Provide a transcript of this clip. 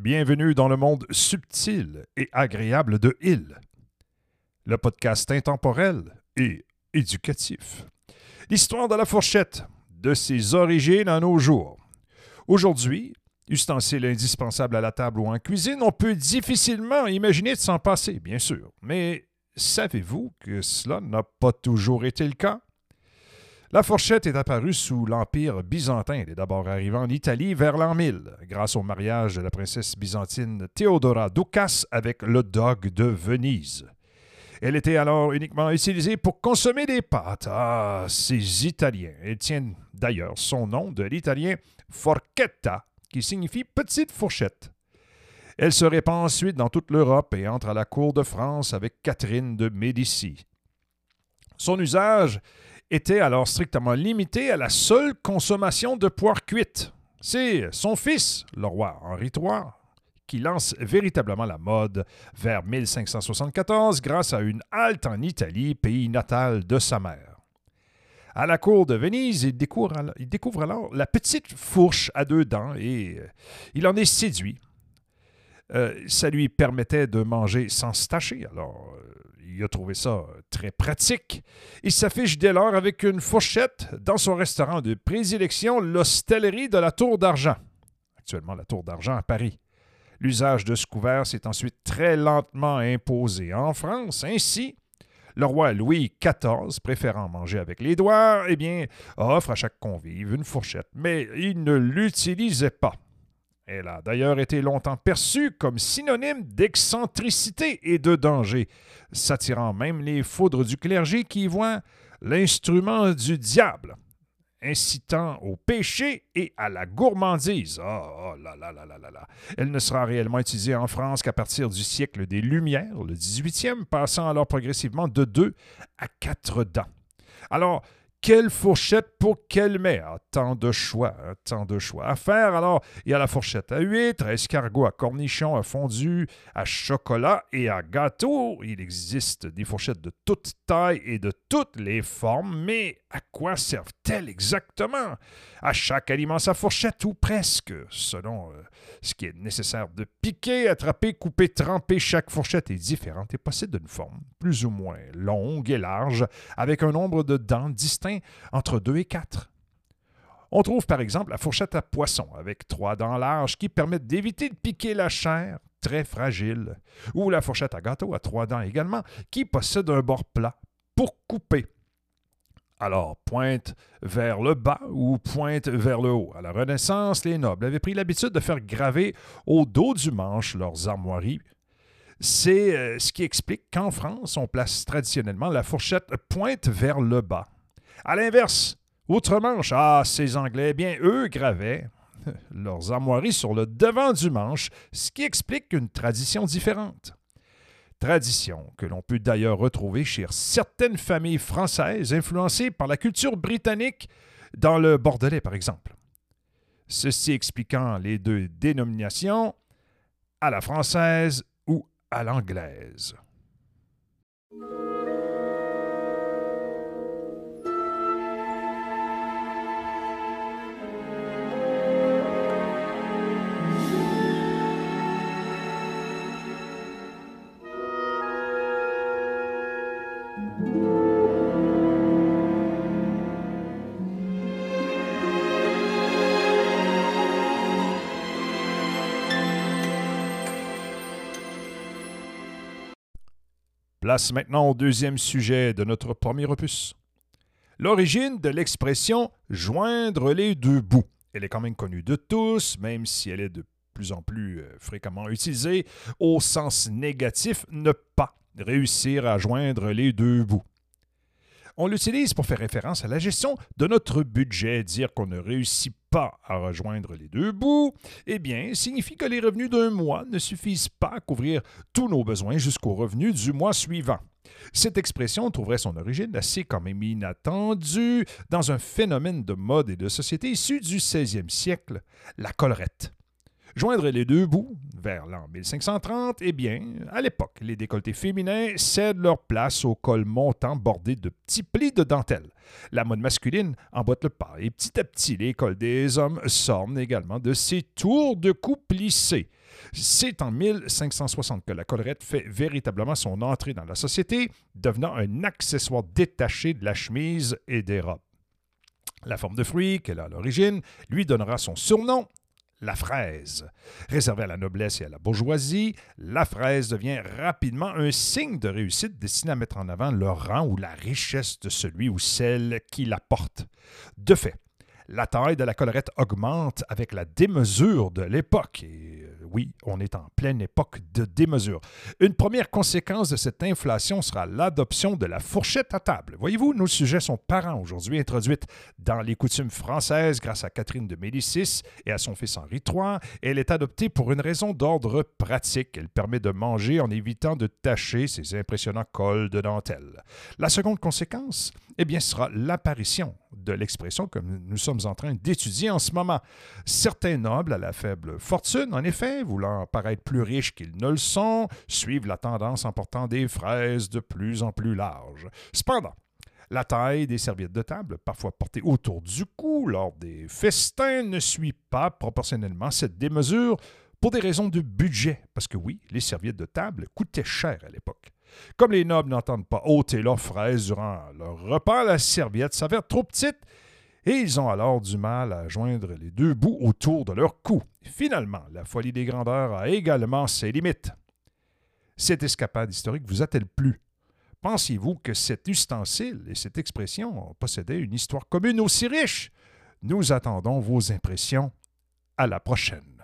Bienvenue dans le monde subtil et agréable de Hill, le podcast intemporel et éducatif. L'histoire de la fourchette, de ses origines à nos jours. Aujourd'hui, ustensile indispensable à la table ou en cuisine, on peut difficilement imaginer de s'en passer, bien sûr. Mais savez-vous que cela n'a pas toujours été le cas? La fourchette est apparue sous l'Empire byzantin. Elle est d'abord arrivée en Italie vers l'an 1000, grâce au mariage de la princesse byzantine Theodora Doukas avec le dog de Venise. Elle était alors uniquement utilisée pour consommer des pâtes. Ah, ces Italiens. Elle tient d'ailleurs son nom de l'italien forchetta, qui signifie petite fourchette. Elle se répand ensuite dans toute l'Europe et entre à la cour de France avec Catherine de Médicis. Son usage était alors strictement limité à la seule consommation de poire cuite. C'est son fils, le roi Henri III, qui lance véritablement la mode vers 1574 grâce à une halte en Italie, pays natal de sa mère. À la cour de Venise, il découvre, alors la petite fourche à deux dents et euh, il en est séduit. Euh, ça lui permettait de manger sans se tacher. Alors, euh, il a trouvé ça très pratique. Il s'affiche dès lors avec une fourchette dans son restaurant de prédilection, l'Hostellerie de la Tour d'Argent, actuellement la Tour d'Argent à Paris. L'usage de ce couvert s'est ensuite très lentement imposé en France. Ainsi, le roi Louis XIV, préférant manger avec les doigts, eh bien, offre à chaque convive une fourchette, mais il ne l'utilisait pas. Elle a d'ailleurs été longtemps perçue comme synonyme d'excentricité et de danger, s'attirant même les foudres du clergé qui y voient l'instrument du diable, incitant au péché et à la gourmandise. Là là. Elle ne sera réellement utilisée en France qu'à partir du siècle des Lumières, le 18e, passant alors progressivement de deux à quatre dents. Alors, quelle fourchette pour quel mets? Ah, tant de choix, hein, tant de choix à faire. Alors, il y a la fourchette à huîtres, à escargot, à cornichon, à fondu, à chocolat et à gâteau. Il existe des fourchettes de toutes tailles et de toutes les formes, mais à quoi servent-elles exactement? À chaque aliment sa fourchette ou presque, selon euh, ce qui est nécessaire de piquer, attraper, couper, tremper. Chaque fourchette est différente et possède une forme plus ou moins longue et large, avec un nombre de dents entre 2 et 4. On trouve par exemple la fourchette à poisson avec trois dents larges qui permettent d'éviter de piquer la chair très fragile, ou la fourchette à gâteau à trois dents également qui possède un bord plat pour couper. Alors, pointe vers le bas ou pointe vers le haut. À la Renaissance, les nobles avaient pris l'habitude de faire graver au dos du manche leurs armoiries. C'est euh, ce qui explique qu'en France, on place traditionnellement la fourchette pointe vers le bas. À l'inverse, outre-manche, ah, ces Anglais, bien, eux gravaient leurs armoiries sur le devant du manche, ce qui explique une tradition différente. Tradition que l'on peut d'ailleurs retrouver chez certaines familles françaises influencées par la culture britannique dans le Bordelais par exemple. Ceci expliquant les deux dénominations à la française ou à l'anglaise. Place maintenant au deuxième sujet de notre premier opus. L'origine de l'expression joindre les deux bouts. Elle est quand même connue de tous, même si elle est de plus en plus euh, fréquemment utilisée au sens négatif, ne pas réussir à joindre les deux bouts. On l'utilise pour faire référence à la gestion de notre budget. Dire qu'on ne réussit pas à rejoindre les deux bouts, eh bien, signifie que les revenus d'un mois ne suffisent pas à couvrir tous nos besoins jusqu'au revenu du mois suivant. Cette expression trouverait son origine assez quand même inattendue dans un phénomène de mode et de société issu du 16e siècle, la collerette. Joindre les deux bouts, vers l'an 1530, eh bien, à l'époque, les décolletés féminins cèdent leur place au col montant bordé de petits plis de dentelle. La mode masculine emboîte le pas et petit à petit, les cols des hommes s'ornent également de ces tours de cou plissés. C'est en 1560 que la collerette fait véritablement son entrée dans la société, devenant un accessoire détaché de la chemise et des robes. La forme de fruit qu'elle a à l'origine lui donnera son surnom, la fraise. Réservée à la noblesse et à la bourgeoisie, la fraise devient rapidement un signe de réussite destiné à mettre en avant le rang ou la richesse de celui ou celle qui la porte. De fait, la taille de la collerette augmente avec la démesure de l'époque. Et euh, oui, on est en pleine époque de démesure. Une première conséquence de cette inflation sera l'adoption de la fourchette à table. Voyez-vous, nos sujets sont parents aujourd'hui, introduites dans les coutumes françaises grâce à Catherine de Médicis et à son fils Henri III. Elle est adoptée pour une raison d'ordre pratique. Elle permet de manger en évitant de tacher ces impressionnants cols de dentelle. La seconde conséquence, eh bien, sera l'apparition de l'expression que nous sommes en train d'étudier en ce moment. Certains nobles à la faible fortune, en effet, voulant paraître plus riches qu'ils ne le sont, suivent la tendance en portant des fraises de plus en plus larges. Cependant, la taille des serviettes de table, parfois portées autour du cou lors des festins, ne suit pas proportionnellement cette démesure pour des raisons de budget, parce que oui, les serviettes de table coûtaient cher à l'époque. Comme les nobles n'entendent pas ôter leurs fraises durant leur repas, la serviette s'avère trop petite et ils ont alors du mal à joindre les deux bouts autour de leur cou. Finalement, la folie des grandeurs a également ses limites. Cette escapade historique vous a-t-elle plu? Pensiez-vous que cet ustensile et cette expression possédaient une histoire commune aussi riche? Nous attendons vos impressions. À la prochaine.